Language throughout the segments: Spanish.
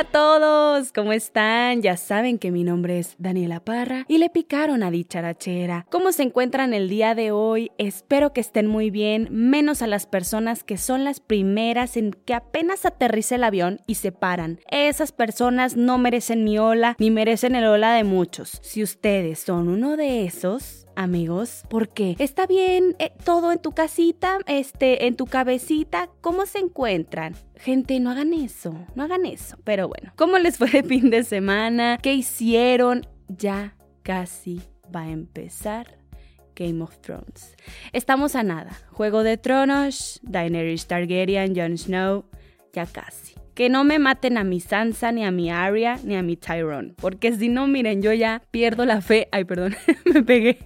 Hola, a todos, ¿cómo están? Ya saben que mi nombre es Daniela Parra y le picaron a dicharachera. ¿Cómo se encuentran el día de hoy? Espero que estén muy bien, menos a las personas que son las primeras en que apenas aterriza el avión y se paran. Esas personas no merecen mi hola ni merecen el hola de muchos. Si ustedes son uno de esos, amigos, porque está bien eh, todo en tu casita, este, en tu cabecita, ¿cómo se encuentran? Gente, no hagan eso, no hagan eso. Pero bueno, ¿cómo les fue de fin de semana? ¿Qué hicieron? Ya casi va a empezar Game of Thrones. Estamos a nada. Juego de Tronos, Daenerys Targaryen, Jon Snow, ya casi que no me maten a mi Sansa, ni a mi Arya, ni a mi Tyrone. Porque si no, miren, yo ya pierdo la fe. Ay, perdón, me pegué.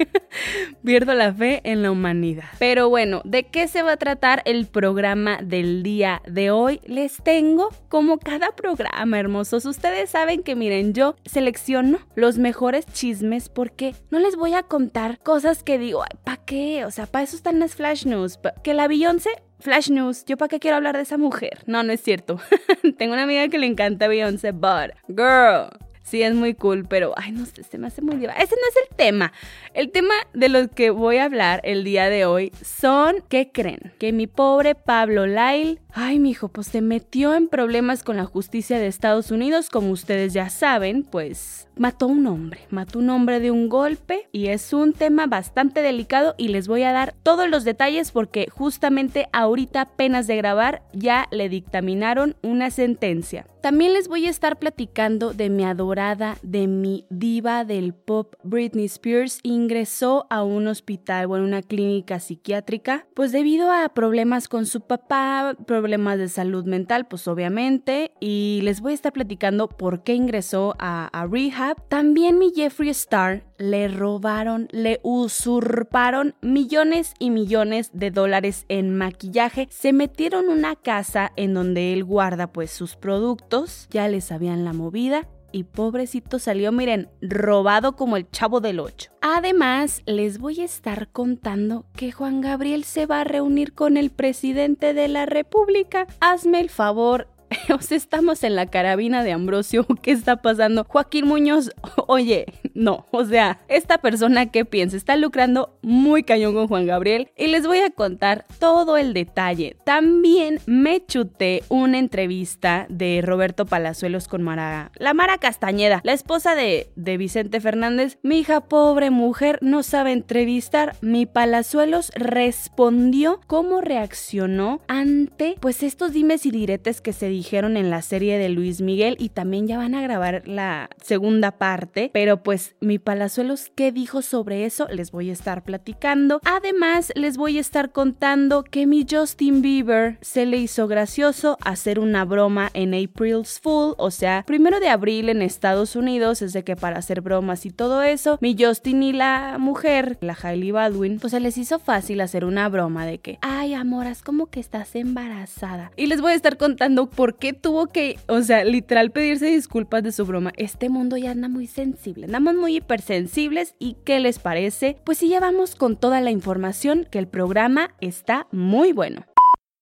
pierdo la fe en la humanidad. Pero bueno, ¿de qué se va a tratar el programa del día de hoy? Les tengo como cada programa, hermosos. Ustedes saben que, miren, yo selecciono los mejores chismes porque no les voy a contar cosas que digo, ¿para qué? O sea, para eso están las flash news. Que la Beyoncé Flash News, ¿yo para qué quiero hablar de esa mujer? No, no es cierto. Tengo una amiga que le encanta Beyoncé, but girl, sí es muy cool, pero ay, no sé, se me hace muy diva. Ese no es el tema. El tema de los que voy a hablar el día de hoy son, ¿qué creen? Que mi pobre Pablo Lyle, ay, mi hijo, pues se metió en problemas con la justicia de Estados Unidos, como ustedes ya saben, pues mató un hombre, mató un hombre de un golpe y es un tema bastante delicado y les voy a dar todos los detalles porque justamente ahorita apenas de grabar ya le dictaminaron una sentencia. También les voy a estar platicando de mi adorada, de mi diva del pop Britney Spears ingresó a un hospital o en una clínica psiquiátrica pues debido a problemas con su papá, de salud mental pues obviamente. Y les voy a estar platicando por qué ingresó a, rehab. También mi Jeffree Star le robaron, le usurparon millones y millones de dólares en maquillaje. Se metieron una casa en donde él guarda pues sus productos, ya les sabían la movida y pobrecito salió, miren, robado como el chavo del 8. Además, les voy a estar contando que Juan Gabriel se va a reunir con el presidente de la República. Hazme el favor estamos en la carabina de Ambrosio, ¿qué está pasando? Joaquín Muñoz, oye, no, o sea, esta persona que piensa está lucrando muy cañón con Juan Gabriel y les voy a contar todo el detalle. También me chuté una entrevista de Roberto Palazuelos con Mara, la Mara Castañeda, la esposa de, de Vicente Fernández. Mi hija pobre mujer no sabe entrevistar. Mi Palazuelos respondió cómo reaccionó ante pues estos dimes y diretes que se dijeron en la serie de Luis Miguel y también ya van a grabar la segunda parte, pero pues mi Palazuelos, ¿qué dijo sobre eso? Les voy a estar platicando. Además, les voy a estar contando que mi Justin Bieber se le hizo gracioso hacer una broma en April's Fool, o sea, primero de abril en Estados Unidos, es de que para hacer bromas y todo eso, mi Justin y la mujer, la Hailey Baldwin, pues se les hizo fácil hacer una broma de que, ay, amor, es como que estás embarazada. Y les voy a estar contando por por qué tuvo que, o sea, literal pedirse disculpas de su broma. Este mundo ya anda muy sensible, andamos muy hipersensibles y ¿qué les parece? Pues si ya vamos con toda la información que el programa está muy bueno.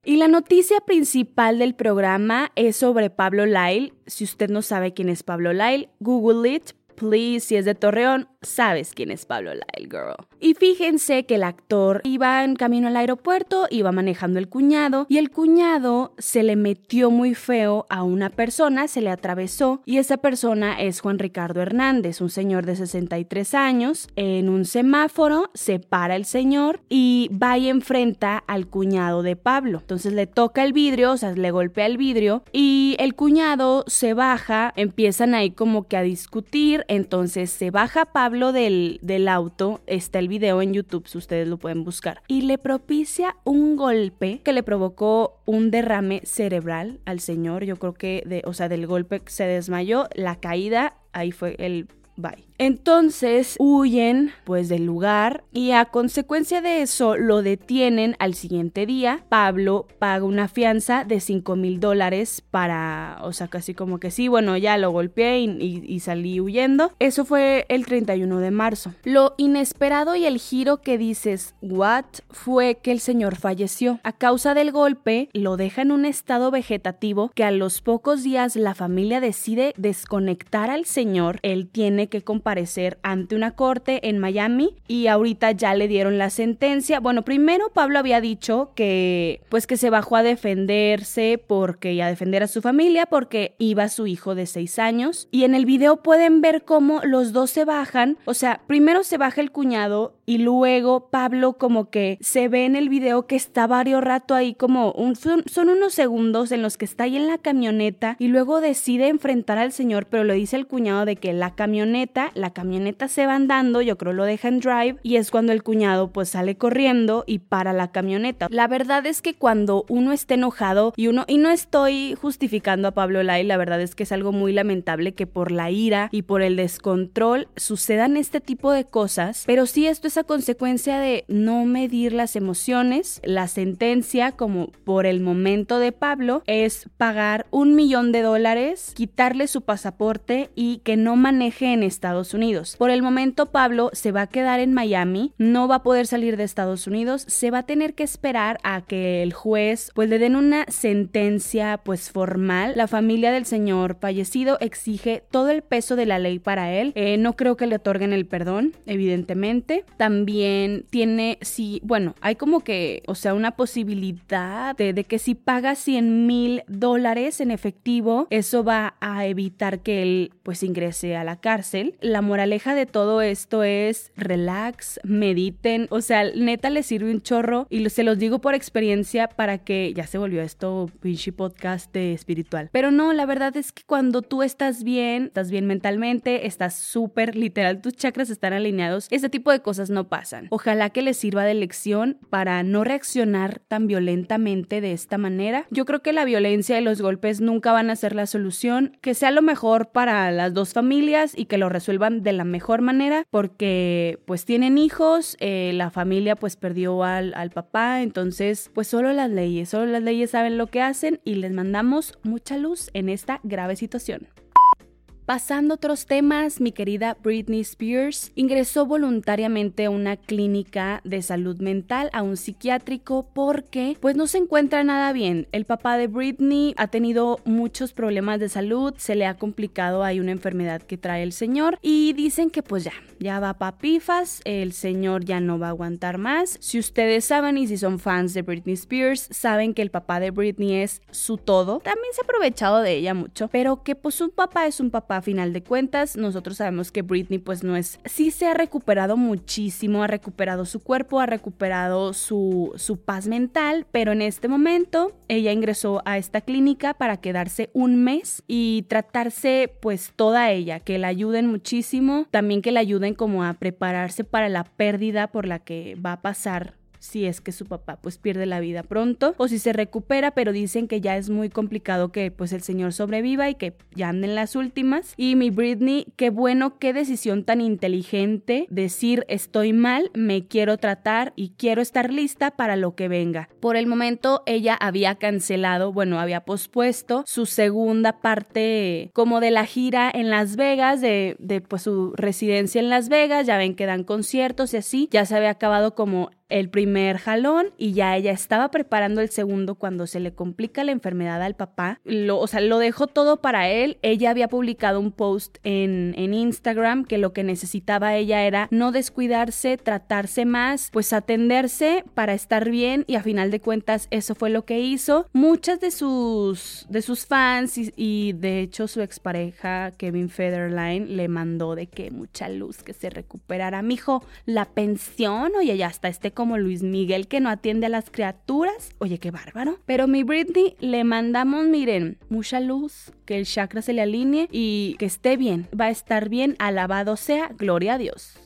Y la noticia principal del programa es sobre Pablo Lyle. Si usted no sabe quién es Pablo Lyle, Google it, please, si es de Torreón, sabes quién es Pablo Lyle, girl. Y fíjense que el actor iba en camino al aeropuerto, iba manejando el cuñado y el cuñado se le metió muy feo a una persona, se le atravesó y esa persona es Juan Ricardo Hernández, un señor de 63 años. En un semáforo se para el señor y va y enfrenta al cuñado de Pablo. Entonces le toca el vidrio, o sea, le golpea el vidrio y el cuñado se baja, empiezan ahí como que a discutir, entonces se baja Pablo del, del auto, está el video en YouTube, si ustedes lo pueden buscar, y le propicia un golpe que le provocó un derrame cerebral al señor, yo creo que, de, o sea, del golpe se desmayó, la caída, ahí fue el bye. Entonces huyen pues del lugar y a consecuencia de eso lo detienen al siguiente día. Pablo paga una fianza de 5 mil dólares para, o sea, casi como que sí, bueno, ya lo golpeé y, salí huyendo. Eso fue el 31 de marzo. Lo inesperado y el giro que dices, what, fue que el señor falleció. A causa del golpe, lo deja en un estado vegetativo que a los pocos días la familia decide desconectar al señor. Él tiene que compartir ante una corte en Miami y ahorita ya le dieron la sentencia. Bueno, primero Pablo había dicho que pues que se bajó a defenderse porque y a defender a su familia porque iba su hijo de seis años y en el video pueden ver cómo los dos se bajan, o sea, primero se baja el cuñado y luego Pablo como que se ve en el video que está varios rato ahí como un, son, son unos segundos en los que está ahí en la camioneta y luego decide enfrentar al señor, pero le dice el cuñado de que la camioneta la camioneta se va andando, yo creo lo deja en drive y es cuando el cuñado pues sale corriendo y para la camioneta. La verdad es que cuando uno está enojado y uno, y no estoy justificando a Pablo Lai, la verdad es que es algo muy lamentable que por la ira y por el descontrol sucedan este tipo de cosas, pero sí esto es a consecuencia de no medir las emociones. La sentencia, como por el momento de Pablo, es pagar un millón de dólares, quitarle su pasaporte y que no maneje en Estados Unidos. Por el momento Pablo se va a quedar en Miami, no va a poder salir de Estados Unidos, se va a tener que esperar a que el juez pues le den una sentencia pues formal. La familia del señor fallecido exige todo el peso de la ley para él. Eh, no creo que le otorguen el perdón, evidentemente. También tiene, sí, bueno, hay como que, o sea, una posibilidad de, que si paga 100 mil dólares en efectivo, eso va a evitar que él pues ingrese a la cárcel. La moraleja de todo esto es relax, mediten, o sea, neta les sirve un chorro y se los digo por experiencia para que ya se volvió esto pinche podcast de espiritual. Pero no, la verdad es que cuando tú estás bien, estás bien mentalmente, estás súper literal, tus chakras están alineados, este tipo de cosas no pasan. Ojalá que les sirva de lección para no reaccionar tan violentamente de esta manera. Yo creo que la violencia y los golpes nunca van a ser la solución, que sea lo mejor para las dos familias y que lo resuelvan de la mejor manera porque pues tienen hijos, eh, la familia pues perdió al, al papá, entonces pues solo las leyes, solo las leyes saben lo que hacen y les mandamos mucha luz en esta grave situación. Pasando a otros temas, mi querida Britney Spears ingresó voluntariamente a una clínica de salud mental, a un psiquiátrico, porque pues no se encuentra nada bien. El papá de Britney ha tenido muchos problemas de salud, se le ha complicado, hay una enfermedad que trae el señor y dicen que pues ya, ya va papifas, el señor ya no va a aguantar más. Si ustedes saben y si son fans de Britney Spears, saben que el papá de Britney es su todo. También se ha aprovechado de ella mucho, pero que pues un papá es un papá a final de cuentas. Nosotros sabemos que Britney pues no es, sí se ha recuperado muchísimo, ha recuperado su cuerpo, ha recuperado su, su paz mental, pero en este momento ella ingresó a esta clínica para quedarse un mes y tratarse pues toda ella, que la ayuden muchísimo, también que la ayuden como a prepararse para la pérdida por la que va a pasar si es que su papá pues pierde la vida pronto o si se recupera, pero dicen que ya es muy complicado que pues el señor sobreviva y que ya anden las últimas. Y mi Britney, qué bueno, qué decisión tan inteligente decir estoy mal, me quiero tratar y quiero estar lista para lo que venga. Por el momento ella había cancelado, bueno, había pospuesto su segunda parte como de la gira en Las Vegas, de, de pues su residencia en Las Vegas, ya ven que dan conciertos y así, ya se había acabado como el primer jalón y ya ella estaba preparando el segundo cuando se le complica la enfermedad al papá. Lo, o sea, lo dejó todo para él. Ella había publicado un post en, en Instagram que lo que necesitaba ella era no descuidarse, tratarse más, pues atenderse para estar bien y a final de cuentas eso fue lo que hizo. Muchas de sus, de sus fans y, de hecho su expareja Kevin Federline le mandó de que mucha luz que se recuperara. Mijo, la pensión, oye, ya está este como Luis Miguel que no atiende a las criaturas. Oye, qué bárbaro. Pero mi Britney le mandamos, miren, mucha luz, que el chakra se le alinee y que esté bien. Va a estar bien, alabado sea, gloria a Dios.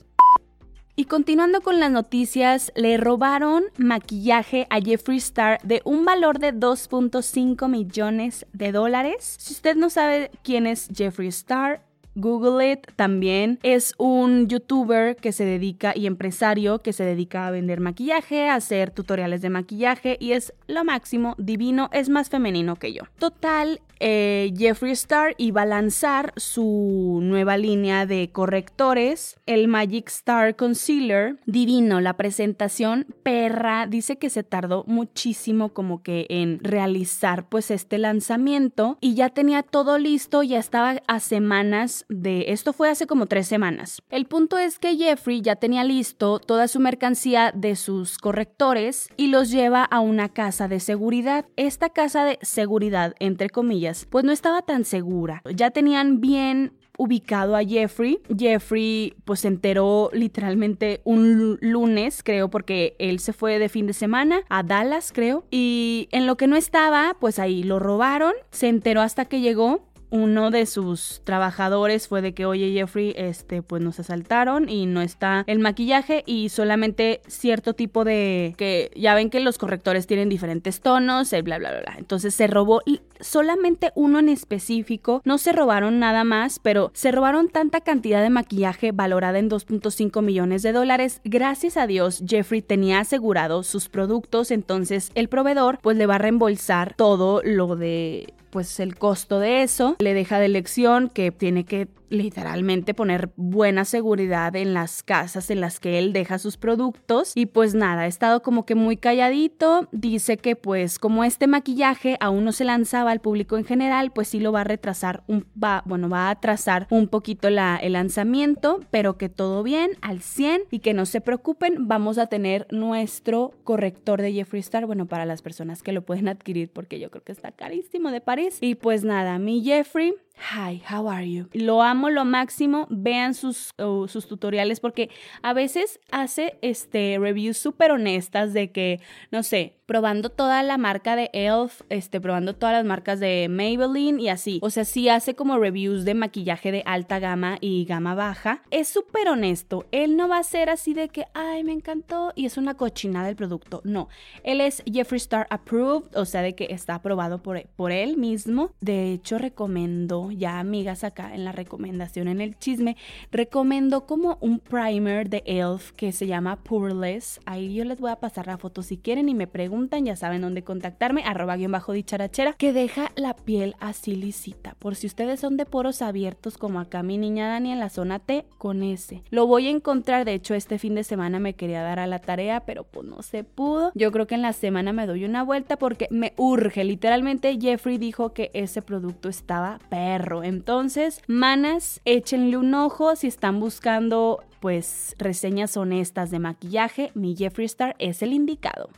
Y continuando con las noticias, le robaron maquillaje a Jeffree Star de un valor de 2.5 millones de dólares. Si usted no sabe quién es Jeffree Star, Google It también es un youtuber que se dedica y empresario que se dedica a vender maquillaje, a hacer tutoriales de maquillaje y es lo máximo, divino, es más femenino que yo. Total, eh, Jeffree Star iba a lanzar su nueva línea de correctores, el Magic Star Concealer. Divino, la presentación perra. Dice que se tardó muchísimo como que en realizar pues este lanzamiento y ya tenía todo listo, ya estaba a semanas de... Esto fue hace como tres semanas. El punto es que Jeffrey ya tenía listo toda su mercancía de sus correctores y los lleva a una casa de seguridad. Esta casa de seguridad, entre comillas, pues no estaba tan segura. Ya tenían bien ubicado a Jeffrey. Jeffrey pues se enteró literalmente un lunes, creo, porque él se fue de fin de semana a Dallas, creo. Y en lo que no estaba, pues ahí lo robaron. Se enteró hasta que llegó uno de sus trabajadores fue de que, oye Jeffrey, este, pues nos asaltaron y no está el maquillaje y solamente cierto tipo de, que ya ven que los correctores tienen diferentes tonos, y bla, bla, bla, bla. Entonces se robó solamente uno en específico, no se robaron nada más, pero se robaron tanta cantidad de maquillaje valorada en 2.5 millones de dólares. Gracias a Dios, Jeffrey tenía asegurado sus productos, entonces el proveedor pues le va a reembolsar todo lo de pues el costo de eso, le deja de lección que tiene que literalmente poner buena seguridad en las casas en las que él deja sus productos. Y pues nada, ha estado como que muy calladito, dice que pues como este maquillaje aún no se lanzaba al público en general, pues sí lo va a retrasar un va, bueno, va a atrasar un poquito la, el lanzamiento, pero que todo bien al 100 y que no se preocupen, vamos a tener nuestro corrector de Jeffree Star, bueno, para las personas que lo pueden adquirir porque yo creo que está carísimo de París y pues nada, mi Jeffrey Hi, how are you? Lo amo lo máximo. Vean sus, sus tutoriales porque a veces hace este, reviews súper honestas de que, no sé, probando toda la marca de Elf, este, probando todas las marcas de Maybelline y así. O sea, sí hace como reviews de maquillaje de alta gama y gama baja. Es súper honesto. Él no va a ser así de que, ay, me encantó y es una cochinada del producto. No, él es Jeffree Star approved, o sea, de que está aprobado por, por él mismo. De hecho, recomendó, ya amigas acá en la recomendación en el chisme, recomendó como un primer de Elf que se llama Poreless. Ahí yo les voy a pasar la foto si quieren y me preguntan ya saben dónde contactarme, arroba guion bajo dicharachera, que deja la piel así lisita. Por si ustedes son de poros abiertos como acá mi niña Dani en la zona T, con ese. Lo voy a encontrar, de hecho este fin de semana me quería dar a la tarea, pero pues no se pudo. Yo creo que en la semana me doy una vuelta porque me urge. Literalmente Jeffrey dijo que ese producto estaba Entonces, manas, échenle un ojo si están buscando pues reseñas honestas de maquillaje, mi Jeffree Star es el indicado.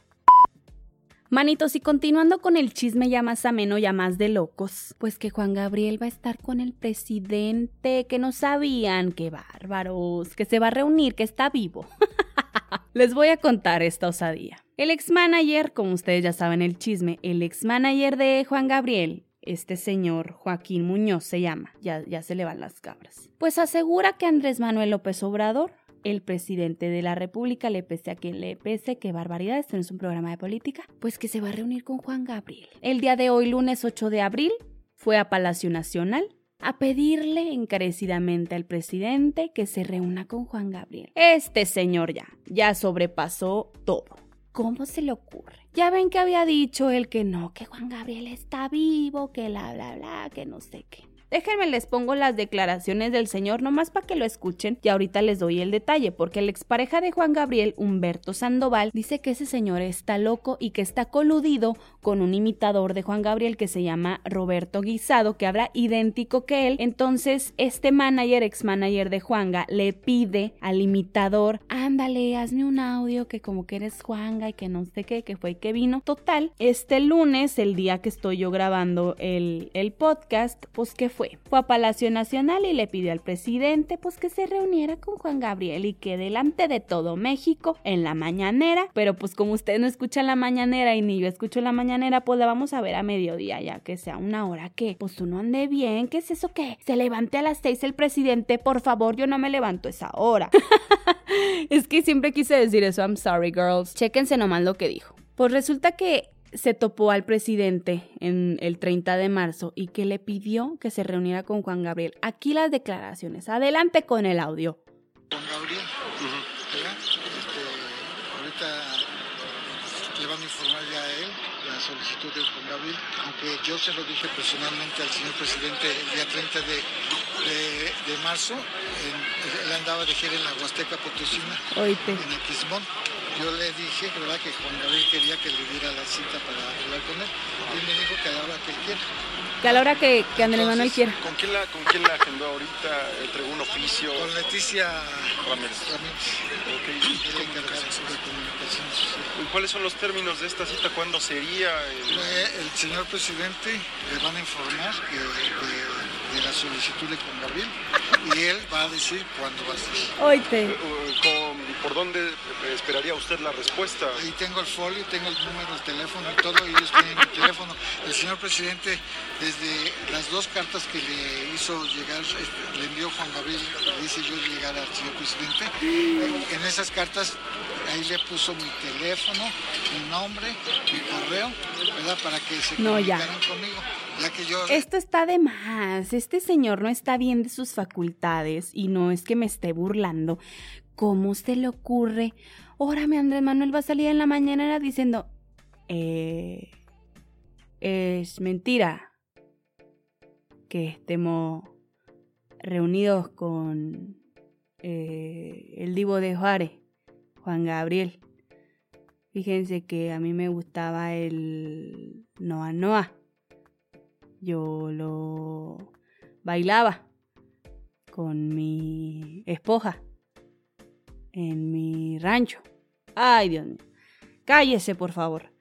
Manitos, y continuando con el chisme ya más ameno, ya más de locos, pues que Juan Gabriel va a estar con el presidente, que no sabían, qué bárbaros, que se va a reunir, que está vivo. Les voy a contar esta osadía. El ex manager, como ustedes ya saben el chisme, el ex manager de Juan Gabriel, este señor Joaquín Muñoz se llama, ya, ya se le van las cabras, pues asegura que Andrés Manuel López Obrador el presidente de la República, le pese a quien le pese, qué barbaridad, esto no es un programa de política, pues que se va a reunir con Juan Gabriel. El día de hoy, lunes 8 de abril, fue a Palacio Nacional a pedirle encarecidamente al presidente que se reúna con Juan Gabriel. Este señor ya, ya sobrepasó todo. ¿Cómo se le ocurre? Ya ven que había dicho él que no, que Juan Gabriel está vivo, que la bla bla, que no sé qué. Déjenme les pongo las declaraciones del señor nomás para que lo escuchen y ahorita les doy el detalle, porque la expareja de Juan Gabriel, Humberto Sandoval, dice que ese señor está loco y que está coludido con un imitador de Juan Gabriel que se llama Roberto Guisado, que habla idéntico que él. Entonces, este manager, ex manager de Juanga, le pide al imitador, ándale, hazme un audio que como que eres Juanga y que no sé qué, que fue que vino. Total, este lunes, el día que estoy yo grabando el, el podcast, pues que fue? Fue a Palacio Nacional y le pidió al presidente pues que se reuniera con Juan Gabriel y que delante de todo México en la mañanera, pero pues como usted no escucha la mañanera y ni yo escucho la mañanera, pues la vamos a ver a mediodía ya que sea una hora que pues uno ande bien, ¿qué es eso que se levante a las seis el presidente? Por favor, yo no me levanto esa hora. es que siempre quise decir eso, I'm sorry girls. Chéquense nomás lo que dijo. Pues resulta que se topó al presidente en el 30 de marzo y que le pidió que se reuniera con Juan Gabriel. Aquí las declaraciones. Adelante con el audio. Juan Gabriel, este, ahorita le van a informar ya a él la solicitud de Juan Gabriel, aunque yo se lo dije personalmente al señor presidente el día 30 de, de, marzo, él andaba de gira en la Huasteca Potosina, Oíste. en Aquismón yo le dije ¿verdad? que Juan Gabriel quería que le diera la cita para hablar con él. Y me dijo que a la hora que él quiera. Que a la hora que, que Andrés Manuel quiera. ¿con quién, la, ¿Con quién la agendó ahorita? ¿Entregó un oficio? Con Leticia Ramírez. Ramírez. Okay. De comunicaciones ¿Y cuáles son los términos de esta cita? ¿Cuándo sería? El, el señor presidente le van a informar que, de, de la solicitud de Juan Gabriel y él va a decir cuándo va a ser. Oíste. Eh, ¿Con, ¿Por dónde esperaría usted la respuesta? Ahí tengo el folio, tengo el número de teléfono y todo, y ellos tienen mi teléfono. El señor presidente, desde las dos cartas que le hizo llegar, le envió Juan Gabriel, le hice yo llegar al señor presidente, en esas cartas ahí le puso mi teléfono, mi nombre, mi correo, ¿verdad? Para que se no, comunicaran conmigo. Esto está de más. Este señor no está bien de sus facultades y no es que me esté burlando. ¿Cómo se le ocurre? Órame, Andrés Manuel va a salir en la mañana diciendo, eh, es mentira que estemos reunidos con eh, el divo de Juárez, Juan Gabriel. Fíjense que a mí me gustaba el Noa Noa. Yo lo bailaba con mi esposa en mi rancho. Ay, Dios mío. Cállese, por favor.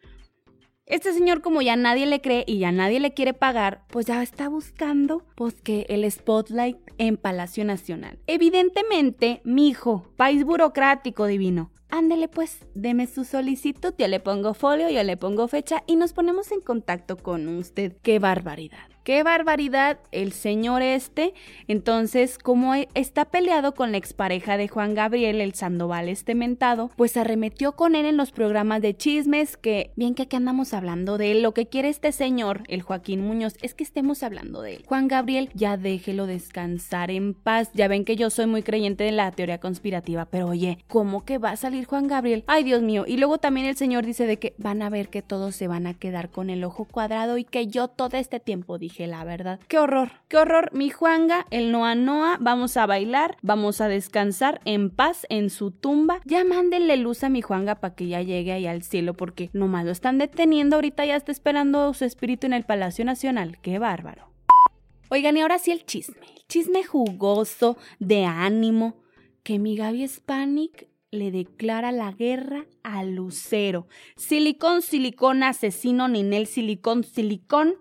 Este señor, como ya nadie le cree y ya nadie le quiere pagar, pues ya está buscando pues que el spotlight en Palacio Nacional. Evidentemente, mi hijo, país burocrático divino. Ándele pues, deme su solicitud, yo le pongo folio, yo le pongo fecha y nos ponemos en contacto con usted. ¡Qué barbaridad! Qué barbaridad el señor este. Entonces, como e, está peleado con la expareja de Juan Gabriel, el Sandoval este mentado, pues arremetió con él en los programas de chismes que, bien que aquí andamos hablando de él, lo que quiere este señor, el Joaquín Muñoz, es que estemos hablando de él. Juan Gabriel, ya déjelo descansar en paz. Ya ven que yo soy muy creyente de la teoría conspirativa, pero oye, ¿cómo que va a salir Juan Gabriel? Ay, Dios mío. Y luego también el señor dice de que van a ver que todos se van a quedar con el ojo cuadrado y que yo todo este tiempo dije la verdad. Qué horror, qué horror. Mi Juanga, el Noa Noa, vamos a bailar, vamos a descansar en paz en su tumba. Ya mándenle luz a mi Juanga para que ya llegue ahí al cielo porque nomás lo están deteniendo. Ahorita ya está esperando su espíritu en el Palacio Nacional. Qué bárbaro. Oigan, y ahora sí el chisme. El chisme jugoso, de ánimo, que mi Gaby Spanik le declara la guerra a Lucero. Silicón, silicón, asesino, Ninel, silicón, silicón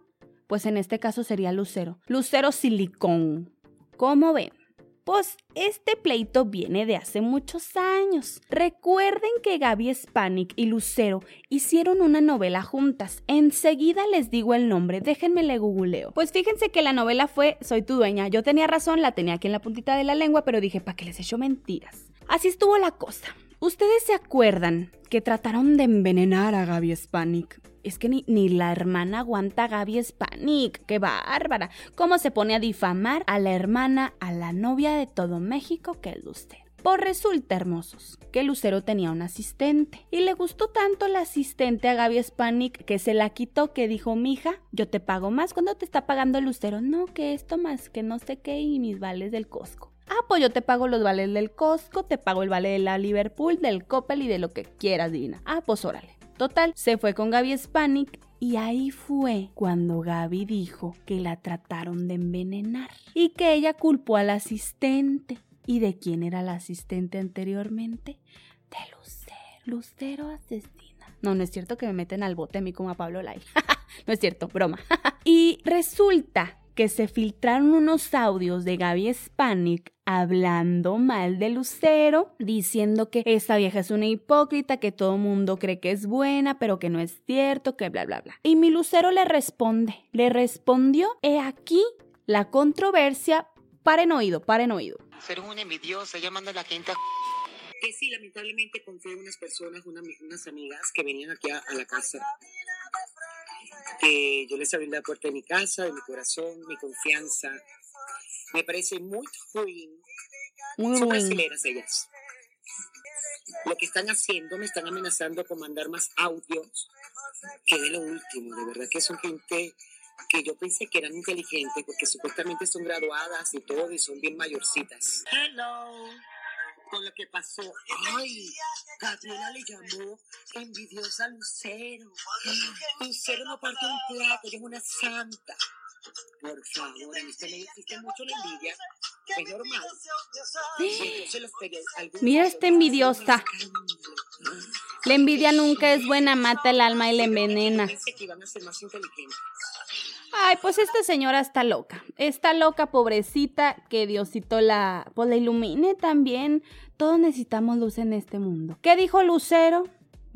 pues en este caso sería Lucero. Lucero Silicón. ¿Cómo ven? Pues este pleito viene de hace muchos años. Recuerden que Gaby Spanik y Lucero hicieron una novela juntas. Enseguida les digo el nombre, déjenme le googleo. Pues fíjense que la novela fue Soy tu dueña. Yo tenía razón, la tenía aquí en la puntita de la lengua, pero dije, ¿para qué les echo mentiras? Así estuvo la cosa. ¿Ustedes se acuerdan que trataron de envenenar a Gaby Spanik? Es que ni, ni, la hermana aguanta a Gaby Spanik. ¡Qué bárbara! ¿Cómo se pone a difamar a la hermana, a la novia de todo México que es usted? Por resulta, hermosos, que Lucero tenía un asistente y le gustó tanto el asistente a Gaby Spanik que se la quitó, que dijo, mija, yo te pago más. ¿Cuándo te está pagando Lucero? No, que esto más, que no sé qué y mis vales del Costco. Ah, pues yo te pago los vales del Costco, te pago el vale de la Liverpool, del Coppel y de lo que quieras, divina. Ah, pues órale. Total, se fue con Gaby Spanik y ahí fue cuando Gaby dijo que la trataron de envenenar y que ella culpó al asistente. ¿Y de quién era la asistente anteriormente? De Lucero. Lucero asesina. No, no es cierto que me meten al bote a mí como a Pablo Lai. no es cierto, broma. y resulta que se filtraron unos audios de Gaby Spanik hablando mal de Lucero, diciendo que esta vieja es una hipócrita, que todo mundo cree que es buena, pero que no es cierto, que bla, bla, bla. Y mi Lucero le responde, le respondió, he aquí la controversia, paren oído, paren oído. Ser una envidiosa, llamando a la gente Que sí, lamentablemente confié en unas personas, unas amigas que venían aquí a la casa que yo les abrí la puerta de mi casa, de mi corazón, mi confianza. Me parece muy ruin. Muy Son brasileras ellas. Lo que están haciendo, me están amenazando con mandar más audios, que de lo último. De verdad que son gente que yo pensé que eran inteligentes porque supuestamente son graduadas y todo y son bien mayorcitas. Hello con lo que pasó. Ay, Gabriela le llamó envidiosa a Lucero. Lucero no parte un plato, ella es una santa. Por favor, en este medio existe mucho la envidia. Es normal. Mira esta envidiosa. La envidia nunca es buena, mata el alma y la envenena. Ay, pues esta señora está loca. Está loca, pobrecita, que Diosito la, pues la ilumine también. Todos necesitamos luz en este mundo. ¿Qué dijo Lucero?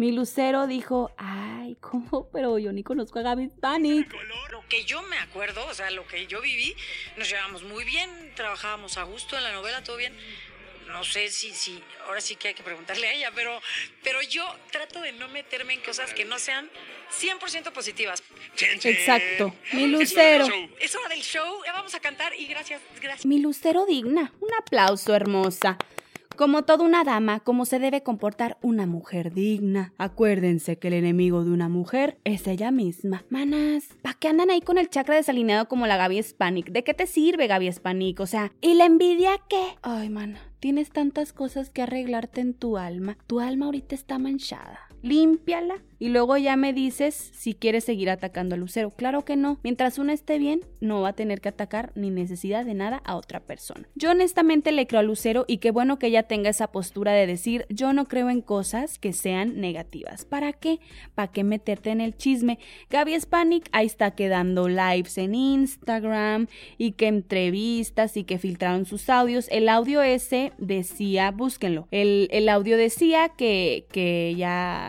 Mi Lucero dijo, ay, ¿cómo? Pero yo ni conozco a Gaby Panic. Lo que yo me acuerdo, o sea, lo que yo viví, nos llevábamos muy bien, trabajábamos a gusto en la novela, todo bien no sé si, si, ahora sí que hay que preguntarle a ella, pero, pero yo trato de no meterme en cosas que no sean 100% positivas. Exacto. Mi lucero. Es hora del show, ya vamos a cantar y gracias, gracias. Mi lucero digna. Un aplauso, hermosa. Como toda una dama, como se debe comportar una mujer digna. Acuérdense que el enemigo de una mujer es ella misma. Manas, ¿para qué andan ahí con el chakra desalineado como la Gaby Spanik? ¿De qué te sirve Gaby Spanik? O sea, ¿y la envidia qué? Ay, mana, tienes tantas cosas que arreglarte en tu alma. Tu alma ahorita está manchada límpiala y luego ya me dices si quieres seguir atacando a Lucero. Claro que no. Mientras una esté bien, no va a tener que atacar ni necesidad de nada a otra persona. Yo honestamente le creo a Lucero y qué bueno que ella tenga esa postura de decir yo no creo en cosas que sean negativas. ¿Para qué? ¿Para qué meterte en el chisme? Gaby Spanik ahí está quedando lives en Instagram y que entrevistas y que filtraron sus audios. El audio ese decía, búsquenlo. El, el audio decía que, que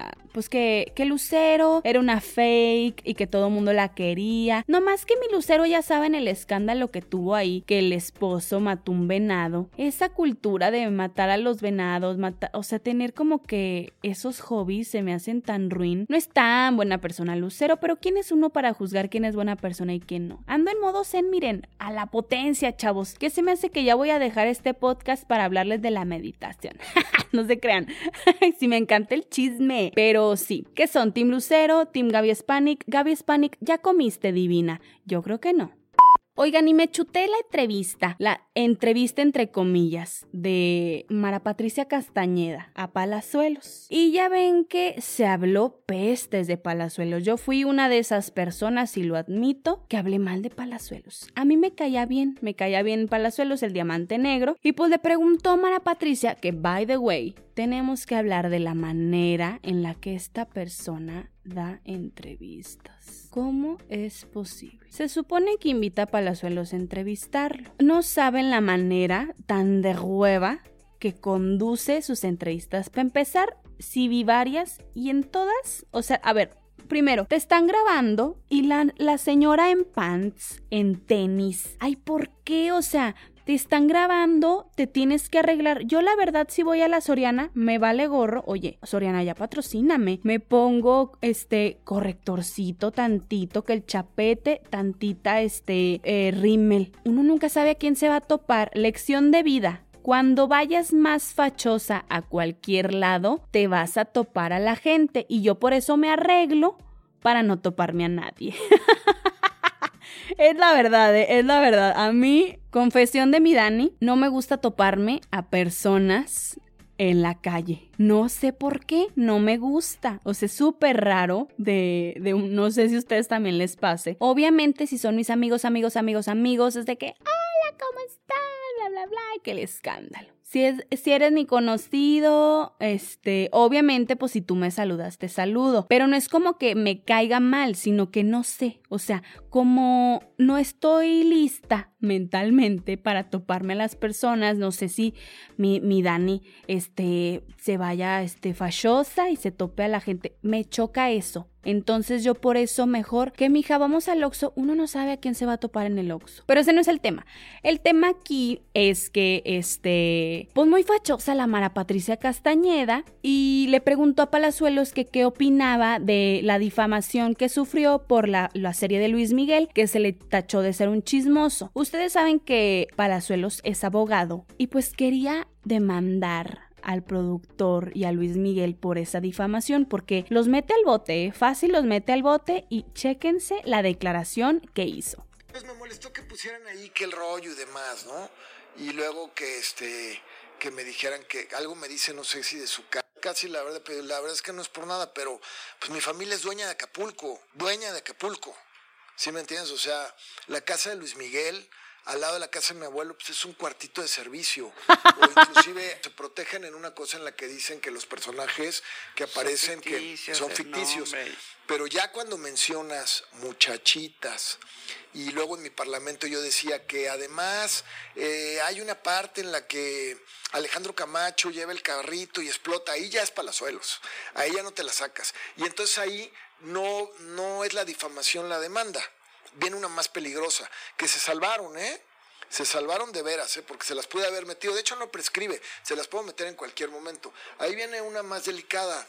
ya pues que, que Lucero era una fake y que todo el mundo la quería. No más que mi Lucero ya saben el escándalo que tuvo ahí, que el esposo mató un venado. Esa cultura de matar a los venados, o sea, tener como que esos hobbies se me hacen tan ruin. No es tan buena persona Lucero, pero ¿quién es uno para juzgar quién es buena persona y quién no? Ando en modo zen, miren, a la potencia, chavos. Que se me hace que ya voy a dejar este podcast para hablarles de la meditación. no se crean. si me encanta el chisme. Pero sí, ¿qué son? ¿Team Lucero? ¿Team Gaby Spanik? Gaby Spanik, ¿ya comiste divina? Yo creo que no. Oigan, y me chuté la entrevista, la entrevista entre comillas, de Mara Patricia Castañeda a Palazuelos. Y ya ven que se habló pestes de Palazuelos. Yo fui una de esas personas, y lo admito, que hablé mal de Palazuelos. A mí me caía bien, me caía bien Palazuelos, el diamante negro. Y pues le preguntó Mara Patricia que, by the way, tenemos que hablar de la manera en la que esta persona da entrevistas. ¿Cómo es posible? Se supone que invita a Palazuelos a entrevistarlo. No saben la manera tan de hueva que conduce sus entrevistas. Para empezar, si vi varias y en todas, o sea, a ver, primero, te están grabando y la, la señora en pants, en tenis. Ay, ¿por qué? O sea, te están grabando, te tienes que arreglar. Yo la verdad si voy a la Soriana, me vale gorro. Oye, Soriana ya patrocíname. Me pongo este correctorcito tantito, que el chapete, tantita este eh, rímel. Uno nunca sabe a quién se va a topar. Lección de vida Cuando vayas más fachosa a cualquier lado, te vas a topar a la gente y yo por eso me arreglo para no toparme a nadie. es la verdad, eh, es la verdad. A mí, confesión de mi Dani, no me gusta toparme a personas en la calle. No sé por qué, no me gusta. O sea, súper raro de, de, no sé si a ustedes también les pase. Obviamente, si son mis amigos, amigos, amigos, amigos, es de que, hola, ¿cómo están? Bla, bla, bla, y que el escándalo. Si, es, si eres mi conocido, este, obviamente, pues si tú me saludas, te saludo. Pero no es como que me caiga mal, sino que no sé. O sea, como no estoy lista mentalmente para toparme a las personas, no sé si mi, mi Dani, este, se vaya, este, fachosa y se tope a la gente. Me choca eso. Entonces yo por eso mejor que mi hija vamos al Oxxo, uno no sabe a quién se va a topar en el Oxxo. Pero ese no es el tema. El tema aquí es que este, pues muy fachosa la Mara Patricia Castañeda y le preguntó a Palazuelos que qué opinaba de la difamación que sufrió por la, la serie de Luis Miguel, que se le tachó de ser un chismoso. Ustedes saben que Palazuelos es abogado y pues quería demandar al productor y a Luis Miguel por esa difamación, porque los mete al bote, fácil los mete al bote y chéquense la declaración que hizo. Pues me molestó que pusieran ahí que el rollo y demás, ¿no? Y luego que este que me dijeran que algo me dice, no sé si de su casa, casi la verdad, pero la verdad es que no es por nada, pero pues mi familia es dueña de Acapulco, dueña de Acapulco. ¿Sí me entiendes? O sea, la casa de Luis Miguel, al lado de la casa de mi abuelo, pues es un cuartito de servicio. O inclusive se protegen en una cosa en la que dicen que los personajes que aparecen que son ficticios. Pero ya cuando mencionas muchachitas, y luego en mi parlamento yo decía que además eh, hay una parte en la que Alejandro Camacho lleva el carrito y explota, ahí ya es palazuelos, ahí ya no te la sacas. Y entonces ahí no, no es la difamación la demanda viene una más peligrosa, que se salvaron, ¿eh? Se salvaron de veras, ¿eh? porque se las pude haber metido. De hecho, no prescribe, se las puedo meter en cualquier momento. Ahí viene una más delicada,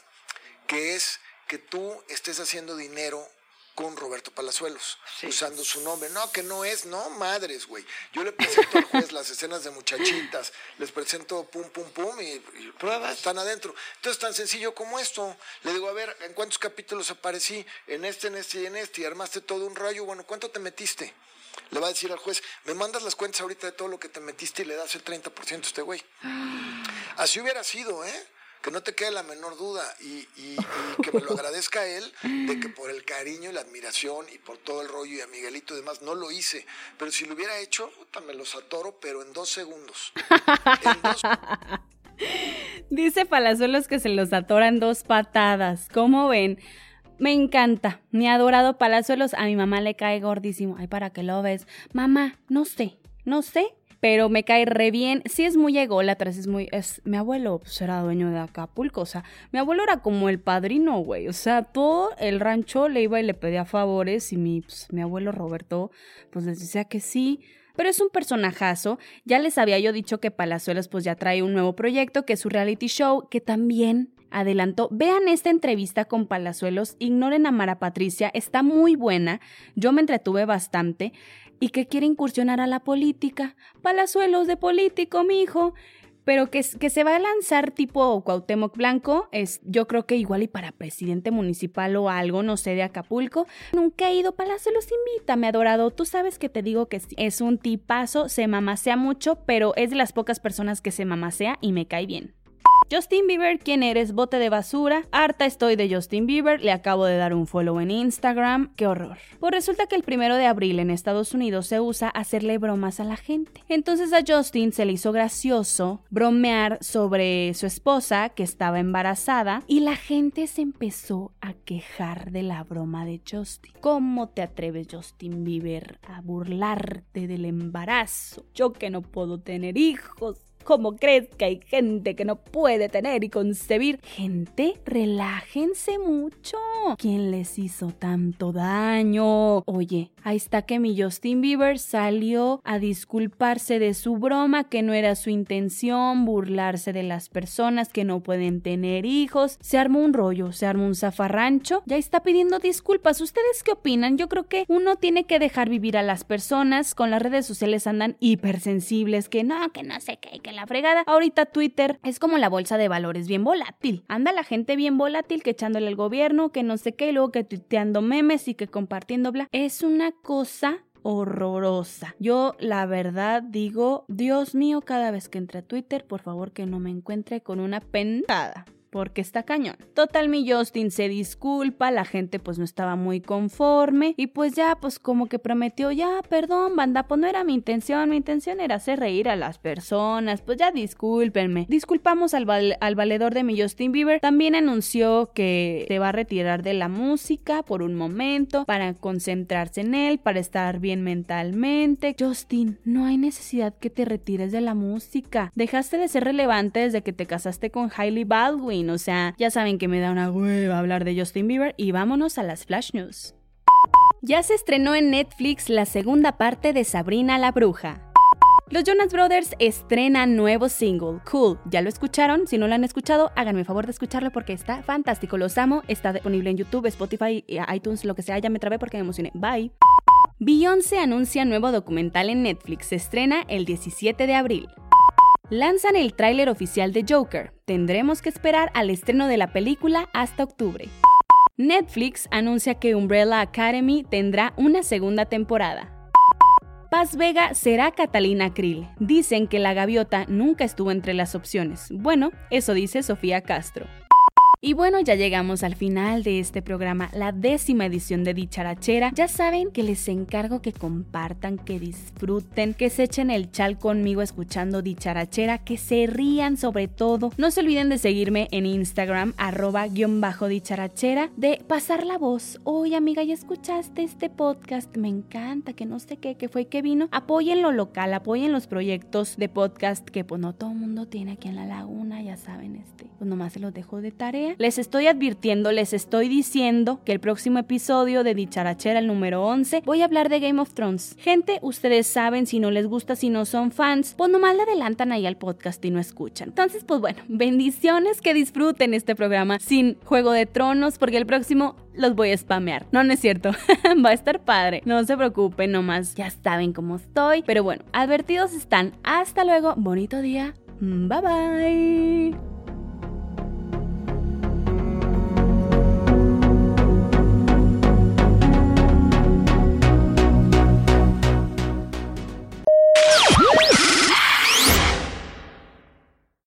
que es que tú estés haciendo dinero con Roberto Palazuelos, usando su nombre. No, que no es, no, madres, güey. Yo le presento al juez las escenas de muchachitas, les presento pum, pum, pum y, pruebas están adentro. Entonces, tan sencillo como esto. Le digo, a ver, ¿en cuántos capítulos aparecí? En este, en este y en este, y armaste todo un rollo. Bueno, ¿cuánto te metiste? Le va a decir al juez, me mandas las cuentas ahorita de todo lo que te metiste y le das el 30% a este güey. Así hubiera sido, ¿eh? Que no te quede la menor duda y, que me lo agradezca él de que por el cariño y la admiración y por todo el rollo y a Miguelito y demás no lo hice. Pero si lo hubiera hecho, puta, me los atoro, pero en dos segundos. Dice Palazuelos que se los atoran dos patadas. ¿Cómo ven? Me encanta. Mi adorado Palazuelos. A mi mamá le cae gordísimo. Ay, ¿para qué lo ves? Mamá, no sé. No sé pero me cae re bien. Sí es muy ególatra, es muy... Es, mi abuelo pues, era dueño de Acapulco, o sea, mi abuelo era como el padrino, güey. O sea, todo el rancho le iba y le pedía favores y mi, pues, mi abuelo Roberto pues les decía que sí. Pero es un personajazo. Ya les había yo dicho que Palazuelos pues ya trae un nuevo proyecto que es su reality show que también adelantó. Vean esta entrevista con Palazuelos, ignoren a Mara Patricia, está muy buena. Yo me entretuve bastante y que quiere incursionar a la política. Palazuelos de político, mi hijo. Pero que, que, se va a lanzar tipo Cuauhtémoc Blanco, es yo creo que igual y para presidente municipal o algo, no sé, de Acapulco. Nunca he ido, Palazuelos invita, me adorado. Tú sabes que te digo que es un tipazo, se mamasea mucho, pero es de las pocas personas que se mamasea y me cae bien. Justin Bieber, ¿quién eres? Bote de basura. Harta estoy de Justin Bieber. Le acabo de dar un follow en Instagram. ¡Qué horror! Pues resulta que el primero de abril en Estados Unidos se usa hacerle bromas a la gente. Entonces a Justin se le hizo gracioso bromear sobre su esposa que estaba embarazada y la gente se empezó a quejar de la broma de Justin. ¿Cómo te atreves, Justin Bieber, a burlarte del embarazo? Yo que no puedo tener hijos. ¿Cómo que hay gente que no puede tener y concebir? Gente, relájense mucho. ¿Quién les hizo tanto daño? Oye, ahí está que mi Justin Bieber salió a disculparse de su broma, que no era su intención, burlarse de las personas que no pueden tener hijos. Se armó un rollo, se armó un zafarrancho. Ya está pidiendo disculpas. ¿Ustedes qué opinan? Yo creo que uno tiene que dejar vivir a las personas. Con las redes sociales andan hipersensibles, que no, que no sé qué, que la fregada. Ahorita Twitter es como la bolsa de valores bien volátil. Anda la gente bien volátil que echándole al gobierno, que no sé qué, y luego que tuiteando memes y que compartiendo bla. Es una cosa horrorosa. Yo la verdad digo, Dios mío, cada vez que entre a Twitter, por favor que no me encuentre con una pentada porque está cañón. Total, mi Justin se disculpa, la gente pues no estaba muy conforme y pues ya pues como que prometió, ya, perdón, banda, pues no era mi intención, mi intención era hacer reír a las personas, pues ya discúlpenme. Disculpamos al, al valedor de mi Justin Bieber, también anunció que se va a retirar de la música por un momento para concentrarse en él, para estar bien mentalmente. Justin, no hay necesidad que te retires de la música. Dejaste de ser relevante desde que te casaste con Hailey Baldwin o sea, ya saben que me da una hueva hablar de Justin Bieber y vámonos a las flash news. Ya se estrenó en Netflix la segunda parte de Sabrina la Bruja. Los Jonas Brothers estrenan nuevo single, Cool. ¿Ya lo escucharon? Si no lo han escuchado, háganme favor de escucharlo porque está fantástico. Los amo. Está disponible en YouTube, Spotify, iTunes, lo que sea. Ya me trabé porque me emocioné. Bye. Beyoncé anuncia nuevo documental en Netflix. Se estrena el 17 de abril lanzan el tráiler oficial de Joker. Tendremos que esperar al estreno de la película hasta octubre. Netflix anuncia que Umbrella Academy tendrá una segunda temporada. Paz Vega será Catalina Krill. Dicen que la gaviota nunca estuvo entre las opciones. Bueno, eso dice Sofía Castro. Y bueno, ya llegamos al final de este programa, la décima edición de Dicharachera. Ya saben que les encargo que compartan, que disfruten, que se echen el chal conmigo escuchando Dicharachera, que se rían sobre todo. No se olviden de seguirme en Instagram, arroba guion bajo dicharachera, de pasar la voz. Oye amiga, ¿ya escuchaste este podcast? Me encanta, que no sé qué, que fue que vino. Apoyen lo local, apoyen los proyectos de podcast que pues no todo el mundo tiene aquí en la laguna, ya saben, este, pues nomás se los dejo de tarea les estoy advirtiendo, les estoy diciendo que el próximo episodio de Dicharachera, el número 11, voy a hablar de Game of Thrones. Gente, ustedes saben, si no les gusta, si no son fans, pues nomás le adelantan ahí al podcast y no escuchan. Entonces, pues bueno, bendiciones que disfruten este programa sin Juego de Tronos, porque el próximo los voy a spamear. No, no es cierto. Va a estar padre. No se preocupen, nomás ya saben cómo estoy. Pero bueno, advertidos están. Hasta luego. Bonito día. Bye bye.